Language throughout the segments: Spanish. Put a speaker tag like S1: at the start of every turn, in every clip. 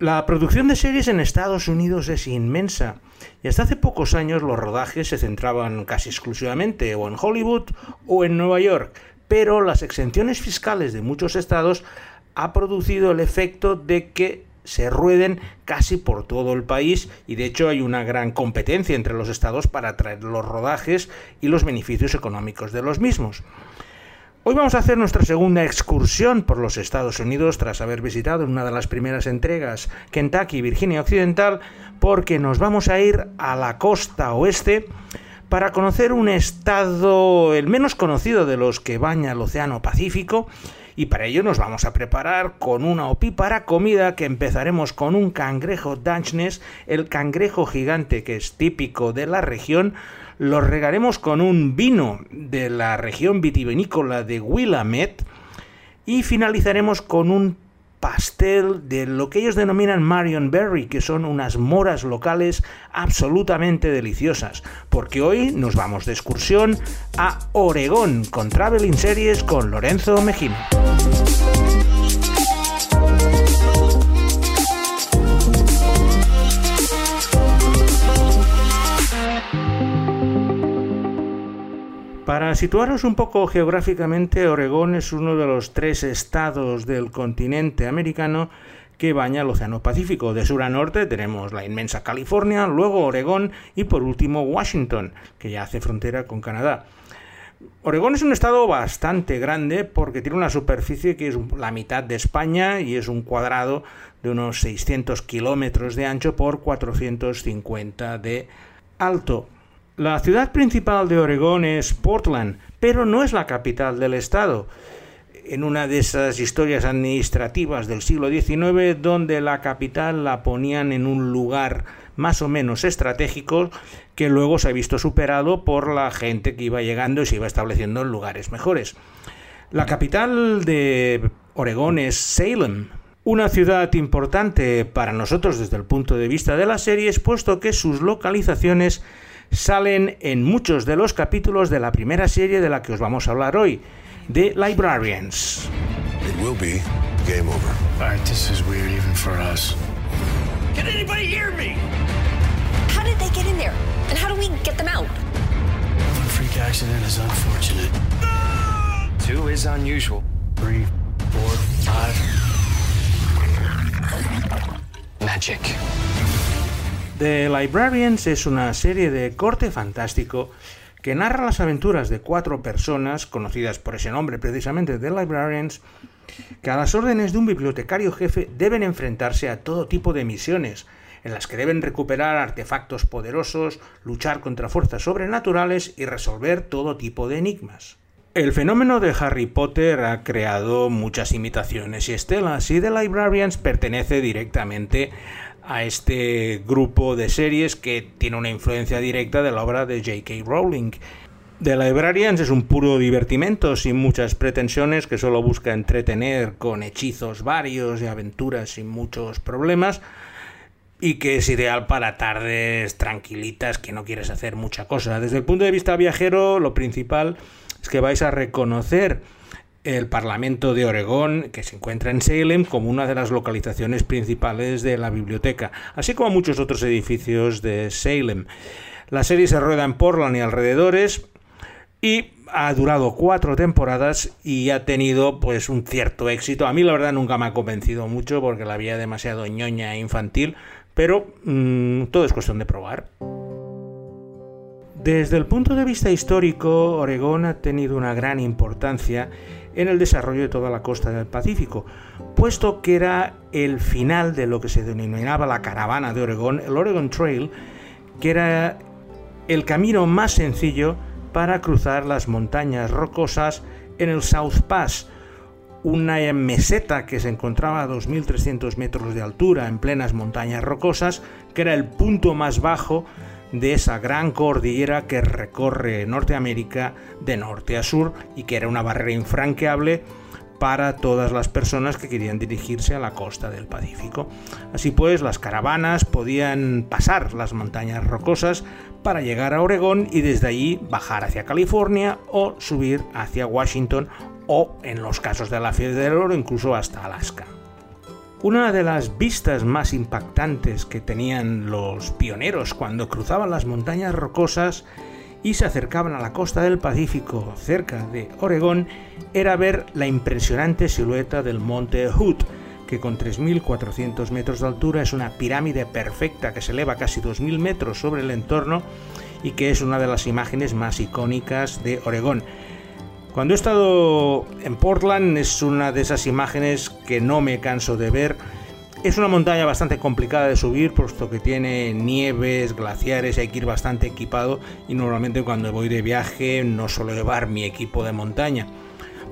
S1: La producción de series en Estados Unidos es inmensa y hasta hace pocos años los rodajes se centraban casi exclusivamente o en Hollywood o en Nueva York, pero las exenciones fiscales de muchos estados ha producido el efecto de que se rueden casi por todo el país y de hecho hay una gran competencia entre los estados para atraer los rodajes y los beneficios económicos de los mismos. Hoy vamos a hacer nuestra segunda excursión por los Estados Unidos tras haber visitado en una de las primeras entregas Kentucky y Virginia Occidental porque nos vamos a ir a la costa oeste para conocer un estado el menos conocido de los que baña el Océano Pacífico y para ello nos vamos a preparar con una opípara comida que empezaremos con un cangrejo Dungeness, el cangrejo gigante que es típico de la región, lo regaremos con un vino de la región vitivinícola de Willamette y finalizaremos con un pastel de lo que ellos denominan Marion Berry, que son unas moras locales absolutamente deliciosas, porque hoy nos vamos de excursión a Oregón con Traveling Series con Lorenzo Mejino. Para situaros un poco geográficamente, Oregón es uno de los tres estados del continente americano que baña el Océano Pacífico. De sur a norte tenemos la inmensa California, luego Oregón y por último Washington, que ya hace frontera con Canadá. Oregón es un estado bastante grande porque tiene una superficie que es la mitad de España y es un cuadrado de unos 600 kilómetros de ancho por 450 de alto. La ciudad principal de Oregón es Portland, pero no es la capital del estado. En una de esas historias administrativas del siglo XIX, donde la capital la ponían en un lugar más o menos estratégico, que luego se ha visto superado por la gente que iba llegando y se iba estableciendo en lugares mejores. La capital de Oregón es Salem, una ciudad importante para nosotros desde el punto de vista de las series, puesto que sus localizaciones salen en muchos de los capítulos de la primera serie de la que os vamos a hablar hoy, The Librarians.
S2: It will be game over.
S3: All right, this is weird even for us.
S4: Can anybody hear me?
S5: How did they get in there? And how do we get them out?
S3: One freak accident is unfortunate.
S4: Two is unusual.
S3: Three, four, five.
S4: Magic.
S1: The Librarians es una serie de corte fantástico que narra las aventuras de cuatro personas, conocidas por ese nombre precisamente, The Librarians, que a las órdenes de un bibliotecario jefe deben enfrentarse a todo tipo de misiones, en las que deben recuperar artefactos poderosos, luchar contra fuerzas sobrenaturales y resolver todo tipo de enigmas. El fenómeno de Harry Potter ha creado muchas imitaciones y estelas y The Librarians pertenece directamente a este grupo de series que tiene una influencia directa de la obra de J.K. Rowling. The Librarians es un puro divertimento sin muchas pretensiones que solo busca entretener con hechizos varios y aventuras sin muchos problemas y que es ideal para tardes tranquilitas que no quieres hacer mucha cosa. Desde el punto de vista viajero, lo principal es que vais a reconocer el Parlamento de Oregón, que se encuentra en Salem, como una de las localizaciones principales de la biblioteca, así como muchos otros edificios de Salem. La serie se rueda en Portland y alrededores y ha durado cuatro temporadas y ha tenido pues un cierto éxito. A mí la verdad nunca me ha convencido mucho porque la había demasiado ñoña e infantil, pero mmm, todo es cuestión de probar. Desde el punto de vista histórico, Oregón ha tenido una gran importancia en el desarrollo de toda la costa del Pacífico, puesto que era el final de lo que se denominaba la caravana de Oregón, el Oregon Trail, que era el camino más sencillo para cruzar las montañas rocosas en el South Pass, una meseta que se encontraba a 2.300 metros de altura en plenas montañas rocosas, que era el punto más bajo de esa gran cordillera que recorre Norteamérica de norte a sur y que era una barrera infranqueable para todas las personas que querían dirigirse a la costa del Pacífico. Así pues, las caravanas podían pasar las montañas rocosas para llegar a Oregón y desde allí bajar hacia California o subir hacia Washington o, en los casos de la fiebre del oro, incluso hasta Alaska. Una de las vistas más impactantes que tenían los pioneros cuando cruzaban las montañas rocosas y se acercaban a la costa del Pacífico, cerca de Oregón, era ver la impresionante silueta del monte Hood, que con 3.400 metros de altura es una pirámide perfecta que se eleva casi 2.000 metros sobre el entorno y que es una de las imágenes más icónicas de Oregón. Cuando he estado en Portland es una de esas imágenes que no me canso de ver. Es una montaña bastante complicada de subir, puesto que tiene nieves, glaciares, hay que ir bastante equipado y normalmente cuando voy de viaje no suelo llevar mi equipo de montaña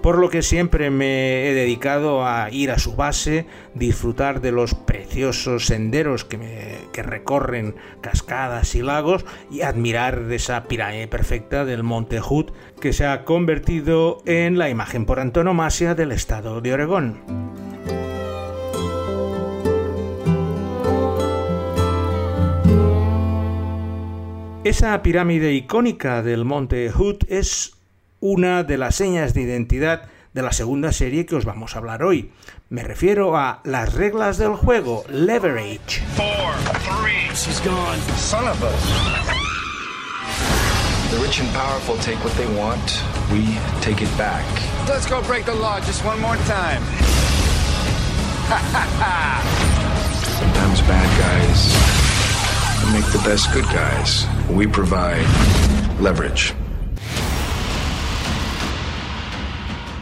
S1: por lo que siempre me he dedicado a ir a su base, disfrutar de los preciosos senderos que, recorren cascadas y lagos y admirar esa pirámide perfecta del Monte Hood que se ha convertido en la imagen por antonomasia del estado de Oregón. Esa pirámide icónica del Monte Hood es una de las señas de identidad de la segunda serie que os vamos a hablar hoy. Me refiero a las reglas del juego, Leverage.
S4: Four, three.
S3: She's gone.
S4: Son of a. The rich and powerful take what they want. We take it back.
S6: Let's go break the law just one more time.
S4: Sometimes bad guys make the best good guys. We provide leverage.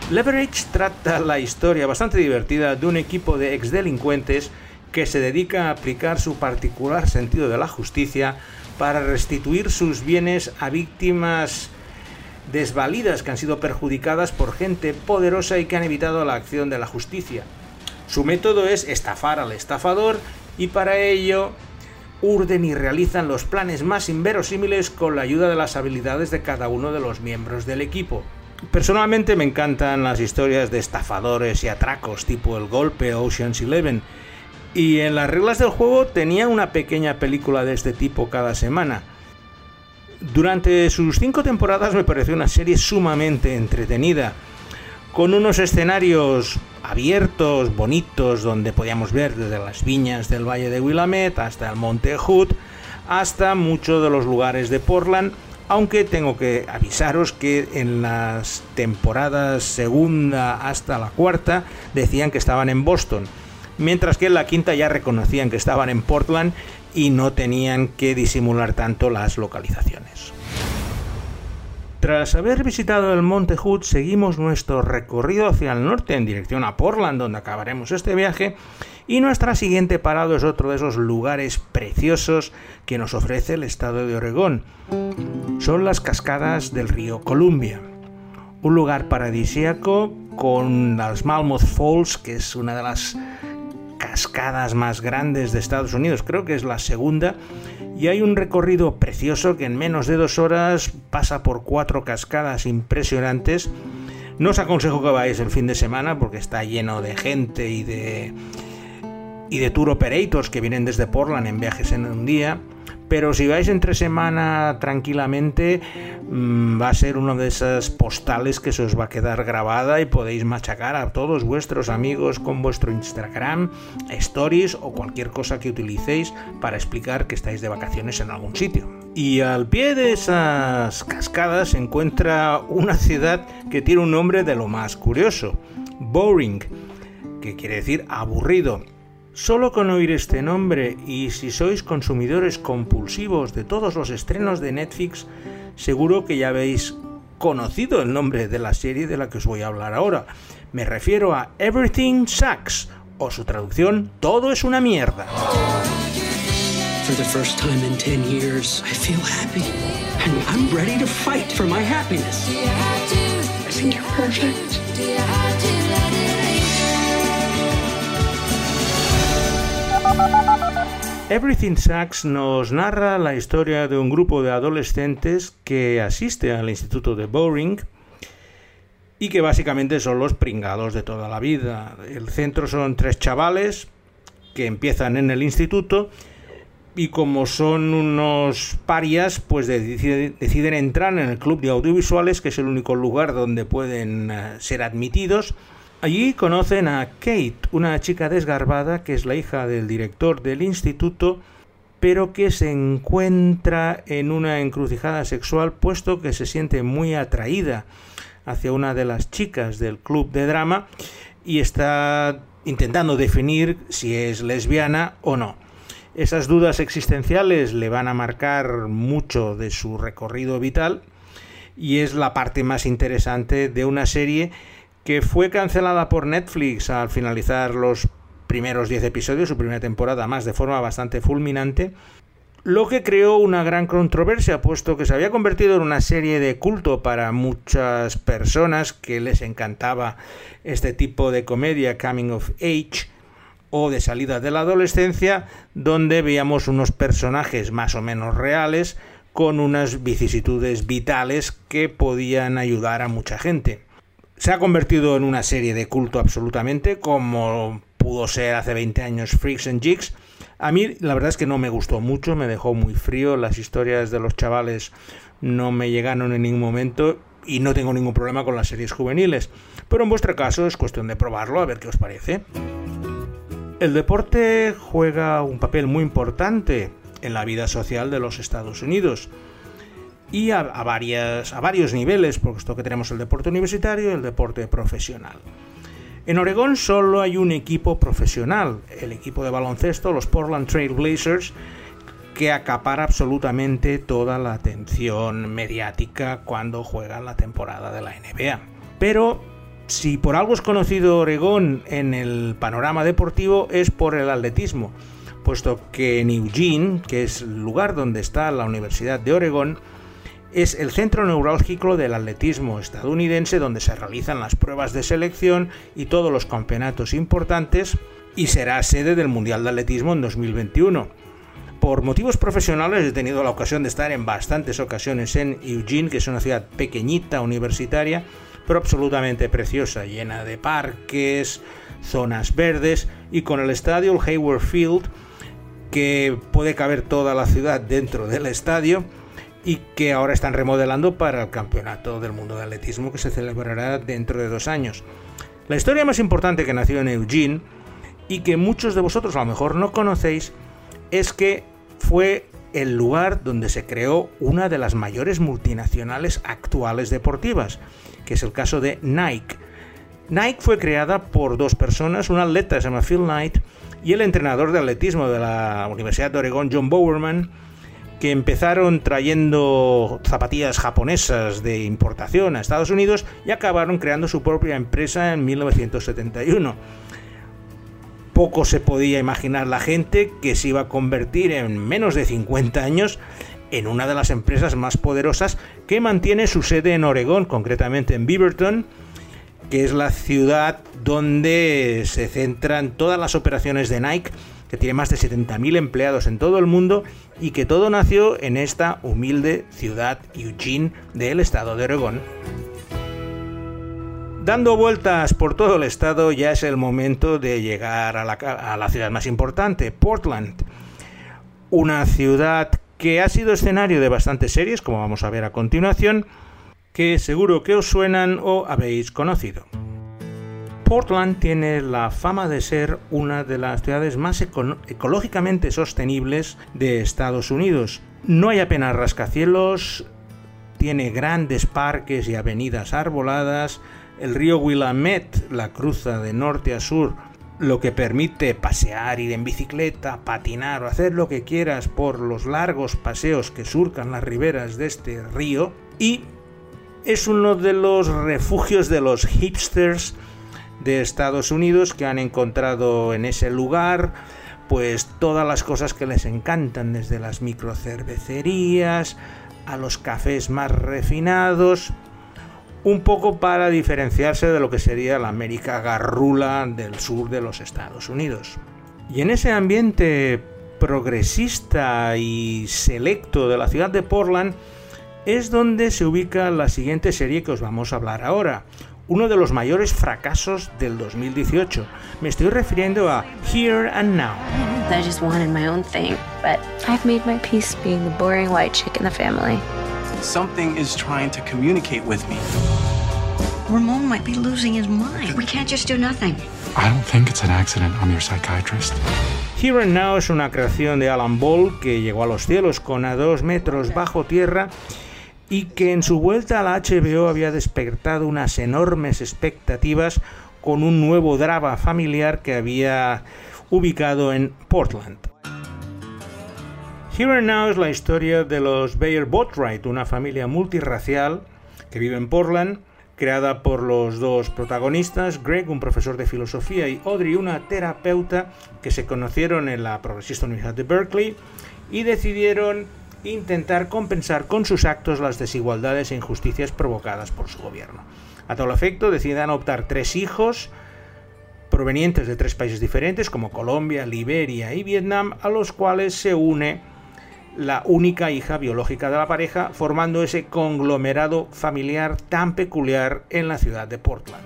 S1: Leverage trata la historia bastante divertida de un equipo de exdelincuentes que se dedica a aplicar su particular sentido de la justicia para restituir sus bienes a víctimas desvalidas que han sido perjudicadas por gente poderosa y que han evitado la acción de la justicia. Su método es estafar al estafador y para ello urden y realizan los planes más inverosímiles con la ayuda de las habilidades de cada uno de los miembros del equipo. Personalmente me encantan las historias de estafadores y atracos tipo El Golpe Ocean's Eleven. Y en las reglas del juego tenía una pequeña película de este tipo cada semana. Durante sus cinco temporadas me pareció una serie sumamente entretenida, con unos escenarios abiertos, bonitos, donde podíamos ver desde las viñas del Valle de Willamette hasta el Monte Hood, hasta muchos de los lugares de Portland, aunque tengo que avisaros que en las temporadas segunda hasta la cuarta decían que estaban en Boston, mientras que en la quinta ya reconocían que estaban en Portland y no tenían que disimular tanto las localizaciones. Tras haber visitado el Monte Hood, seguimos nuestro recorrido hacia el norte en dirección a Portland, donde acabaremos este viaje, y nuestra siguiente parada es otro de esos lugares preciosos que nos ofrece el estado de Oregón. Son las cascadas del río Columbia. Un lugar paradisíaco con las Malmoth Falls, que es una de las cascadas más grandes de Estados Unidos, creo que es la segunda, y hay un recorrido precioso que en menos de dos horas pasa por cuatro cascadas impresionantes. No os aconsejo que vayáis el fin de semana porque está lleno de gente y de y de tour operators que vienen desde Portland en viajes en un día. Pero si vais entre semana tranquilamente, mm, va a ser una de esas postales que se os va a quedar grabada y podéis machacar a todos vuestros amigos con vuestro Instagram, stories o cualquier cosa que utilicéis para explicar que estáis de vacaciones en algún sitio. Y al pie de esas cascadas se encuentra una ciudad que tiene un nombre de lo más curioso, Boring, que quiere decir aburrido Solo con oír este nombre y si sois consumidores compulsivos de todos los estrenos de Netflix, seguro que ya habéis conocido el nombre de la serie de la que os voy a hablar ahora. Me refiero a Everything Sucks, o su traducción, Todo es una mierda.
S7: For the first time in 10 years, I feel happy. And I'm ready to fight for my happiness. I think you're perfect.
S1: Everything Sucks nos narra la historia de un grupo de adolescentes que asiste al instituto de Boring y que básicamente son los pringados de toda la vida. El centro son tres chavales que empiezan en el instituto y como son unos parias, pues deciden, entrar en el club de audiovisuales, que es el único lugar donde pueden eh, ser admitidos Allí conocen a Kate, una chica desgarbada que es la hija del director del instituto, pero que se encuentra en una encrucijada sexual puesto que se siente muy atraída hacia una de las chicas del club de drama y está intentando definir si es lesbiana o no. Esas dudas existenciales le van a marcar mucho de su recorrido vital y es la parte más interesante de una serie que fue cancelada por Netflix al finalizar los primeros 10 episodios, su primera temporada, más de forma bastante fulminante, lo que creó una gran controversia, puesto que se había convertido en una serie de culto para muchas personas que les encantaba este tipo de comedia coming of age o de salida de la adolescencia, donde veíamos unos personajes más o menos reales con unas vicisitudes vitales que podían ayudar a mucha gente. Se ha convertido en una serie de culto absolutamente, como pudo ser hace 20 años Freaks and Jigs, a mí la verdad es que no me gustó mucho, me dejó muy frío, las historias de los chavales no me llegaron en ningún momento y no tengo ningún problema con las series juveniles, pero en vuestro caso es cuestión de probarlo a ver qué os parece. El deporte juega un papel muy importante en la vida social de los Estados Unidos y a, varios niveles, porque esto que tenemos el deporte universitario y el deporte profesional. En Oregón solo hay un equipo profesional, el equipo de baloncesto, los Portland Trail Blazers, que acapara absolutamente toda la atención mediática cuando juegan la temporada de la NBA. Pero si por algo es conocido Oregón en el panorama deportivo es por el atletismo, puesto que en Eugene, que es el lugar donde está la Universidad de Oregón, es el centro neurálgico del atletismo estadounidense donde se realizan las pruebas de selección y todos los campeonatos importantes y será sede del Mundial de Atletismo en 2021. Por motivos profesionales he tenido la ocasión de estar en bastantes ocasiones en Eugene, que es una ciudad pequeñita, universitaria, pero absolutamente preciosa, llena de parques, zonas verdes y con el estadio Hayward Field, que puede caber toda la ciudad dentro del estadio y que ahora están remodelando para el Campeonato del Mundo de Atletismo que se celebrará dentro de dos años. La historia más importante que nació en Eugene y que muchos de vosotros a lo mejor no conocéis es que fue el lugar donde se creó una de las mayores multinacionales actuales deportivas, que es el caso de Nike. Nike fue creada por dos personas, un atleta se llama Phil Knight y el entrenador de atletismo de la Universidad de Oregón, John Bowerman, que empezaron trayendo zapatillas japonesas de importación a Estados Unidos y acabaron creando su propia empresa en 1971. Poco se podía imaginar la gente que se iba a convertir en menos de 50 años en una de las empresas más poderosas que mantiene su sede en Oregón, concretamente en Beaverton, que es la ciudad donde se centran todas las operaciones de Nike que tiene más de 70.000 empleados en todo el mundo y que todo nació en esta humilde ciudad Eugene del estado de Oregón. Dando vueltas por todo el estado ya es el momento de llegar a la, a la ciudad más importante, Portland. Una ciudad que ha sido escenario de bastantes series, como vamos a ver a continuación, que seguro que os suenan o habéis conocido. Portland tiene la fama de ser una de las ciudades más ecológicamente sostenibles de Estados Unidos. No hay apenas rascacielos, tiene grandes parques y avenidas arboladas, el río Willamette la cruza de norte a sur, lo que permite pasear, ir en bicicleta, patinar o hacer lo que quieras por los largos paseos que surcan las riberas de este río y es uno de los refugios de los hipsters de Estados Unidos que han encontrado en ese lugar pues todas las cosas que les encantan, desde las microcervecerías a los cafés más refinados, un poco para diferenciarse de lo que sería la América garrula del sur de los Estados Unidos. Y en ese ambiente progresista y selecto de la ciudad de Portland es donde se ubica la siguiente serie que os vamos a hablar ahora, uno de los mayores fracasos del 2018. Me estoy refiriendo a Here and Now.
S8: I just wanted my own thing, but I've made my peace being the boring white chick in the family.
S9: Something is trying to communicate with me.
S7: Ramon might be losing his mind. We can't just do nothing.
S3: I don't think it's an accident. I'm your psychiatrist.
S1: Here and Now es una creación de Alan Ball que llegó a los cielos con a dos metros bajo tierra y que en su vuelta a la HBO había despertado unas enormes expectativas con un nuevo drama familiar que había ubicado en Portland. Here and Now es la historia de los Bayer Botwright, una familia multirracial que vive en Portland, creada por los dos protagonistas, Greg, un profesor de filosofía, y Audrey, una terapeuta que se conocieron en la progresista Universidad de Berkeley y decidieron intentar compensar con sus actos las desigualdades e injusticias provocadas por su gobierno. A tal efecto, deciden adoptar tres hijos provenientes de tres países diferentes como Colombia, Liberia y Vietnam, a los cuales se une la única hija biológica de la pareja, formando ese conglomerado familiar tan peculiar en la ciudad de Portland.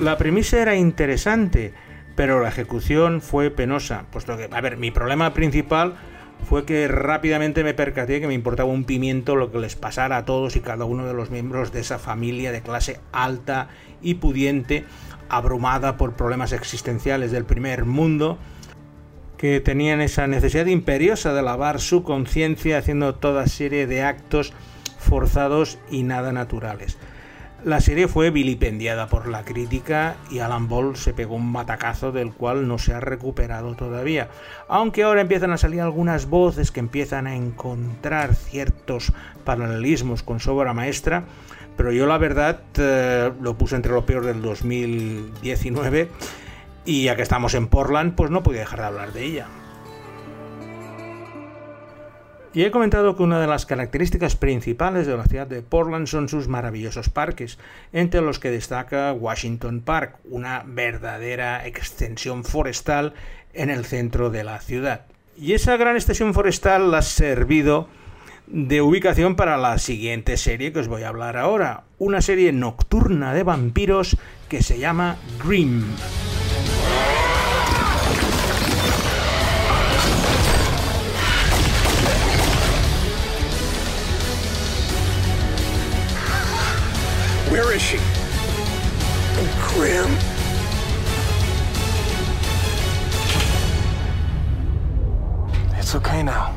S1: La premisa era interesante, pero la ejecución fue penosa, puesto que, a ver, mi problema principal fue que rápidamente me percaté que me importaba un pimiento lo que les pasara a todos y cada uno de los miembros de esa familia de clase alta y pudiente, abrumada por problemas existenciales del primer mundo, que tenían esa necesidad imperiosa de lavar su conciencia haciendo toda serie de actos forzados y nada naturales. La serie fue vilipendiada por la crítica y Alan Ball se pegó un matacazo del cual no se ha recuperado todavía. Aunque ahora empiezan a salir algunas voces que empiezan a encontrar ciertos paralelismos con su maestra, pero yo la verdad eh, lo puse entre lo peor del 2019 y ya que estamos en Portland, pues no podía dejar de hablar de ella. Y he comentado que una de las características principales de la ciudad de Portland son sus maravillosos parques, entre los que destaca Washington Park, una verdadera extensión forestal en el centro de la ciudad. Y esa gran extensión forestal ha servido de ubicación para la siguiente serie que os voy a hablar ahora, una serie nocturna de vampiros que se llama Grimm.
S2: Where is she? Grim.
S9: It's okay now.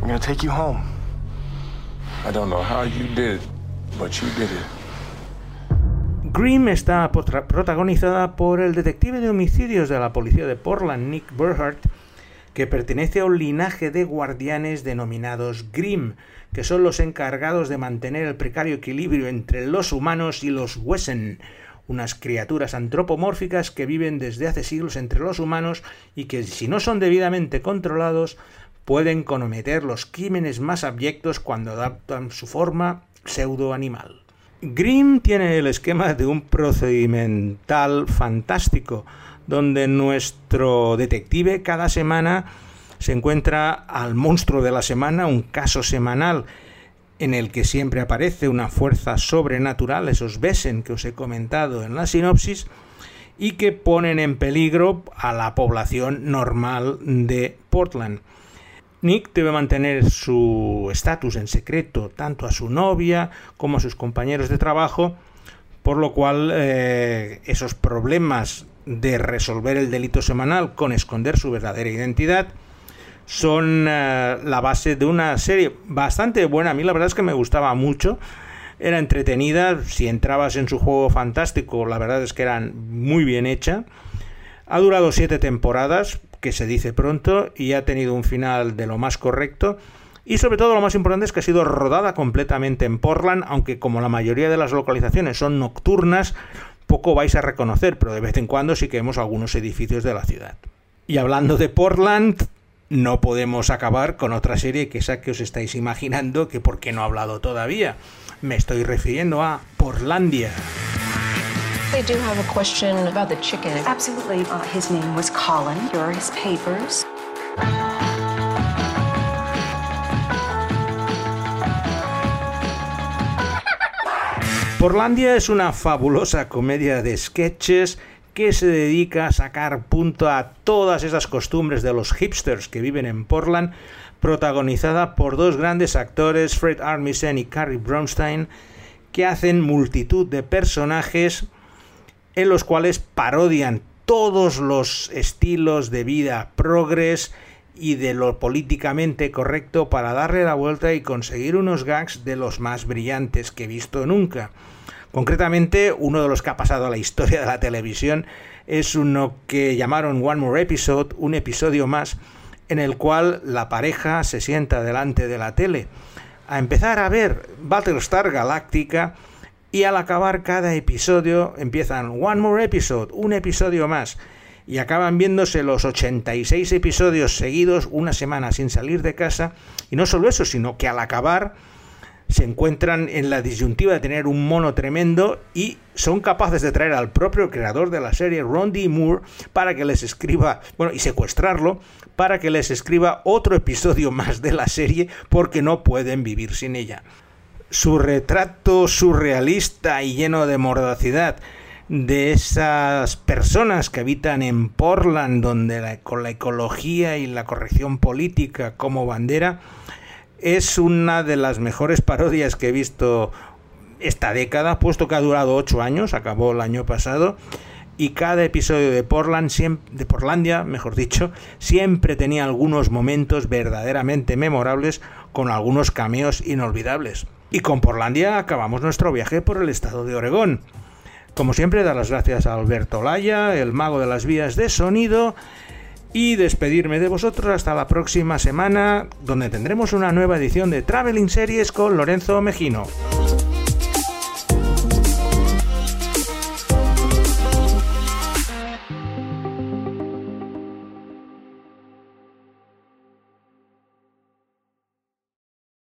S9: I'm gonna take you home.
S2: I don't know how you did it, but you did it.
S1: Grimm está protagonizada por el detective de homicidios de la policía de Portland, Nick Burhart, que pertenece a un linaje de guardianes denominados Grimm, que son los encargados de mantener el precario equilibrio entre los humanos y los Wesen, unas criaturas antropomórficas que viven desde hace siglos entre los humanos y que si no son debidamente controlados pueden cometer los crímenes más abyectos cuando adaptan su forma pseudo-animal. Grimm tiene el esquema de un procedimental fantástico, donde nuestro detective cada semana se encuentra al monstruo de la semana, un caso semanal en el que siempre aparece una fuerza sobrenatural, esos besen que os he comentado en la sinopsis, y que ponen en peligro a la población normal de Portland. Nick debe mantener su estatus en secreto tanto a su novia como a sus compañeros de trabajo, por lo cual eh, esos problemas de resolver el delito semanal con esconder su verdadera identidad son eh, la base de una serie bastante buena. A mí la verdad es que me gustaba mucho. Era entretenida, si entrabas en su juego fantástico, la verdad es que era muy bien hecha. Ha durado siete temporadas, que se dice pronto y ha tenido un final de lo más correcto. Y sobre todo lo más importante es que ha sido rodada completamente en Portland, aunque como la mayoría de las localizaciones son nocturnas, poco vais a reconocer, pero de vez en cuando sí que vemos algunos edificios de la ciudad. Y hablando de Portland, no podemos acabar con otra serie que esa que os estáis imaginando que por qué no he hablado todavía. Me estoy refiriendo a Portlandia.
S10: They do have a question about the chicken.
S11: Absolutely. Uh, his name was Colin. Here are his papers.
S1: Portlandia es una fabulosa comedia de sketches que se dedica a sacar punto a todas esas costumbres de los hipsters que viven en Portland, protagonizada por dos grandes actores, Fred Armisen y Carrie Bronstein, que hacen multitud de personajes en los cuales parodian todos los estilos de vida progres y de lo políticamente correcto para darle la vuelta y conseguir unos gags de los más brillantes que he visto nunca. Concretamente, uno de los que ha pasado a la historia de la televisión es uno que llamaron One More Episode, un episodio más, en el cual la pareja se sienta delante de la tele a empezar a ver Battlestar Galactica y al acabar cada episodio empiezan One More Episode, un episodio más, y acaban viéndose los 86 episodios seguidos una semana sin salir de casa, y no solo eso, sino que al acabar se encuentran en la disyuntiva de tener un mono tremendo y son capaces de traer al propio creador de la serie, Ron D. Moore, para que les escriba, bueno, y secuestrarlo, para que les escriba otro episodio más de la serie porque no pueden vivir sin ella. Su retrato surrealista y lleno de mordacidad de esas personas que habitan en Portland, donde con la ecología y la corrección política como bandera, es una de las mejores parodias que he visto esta década, puesto que ha durado ocho años, acabó el año pasado, y cada episodio de Portland, de Portlandia, mejor dicho, siempre tenía algunos momentos verdaderamente memorables con algunos cameos inolvidables. Y con Portlandia acabamos nuestro viaje por el estado de Oregón. Como siempre, dar las gracias a Alberto Laya, el mago de las vías de sonido, y despedirme de vosotros hasta la próxima semana, donde tendremos una nueva edición de Traveling Series con Lorenzo Mejino.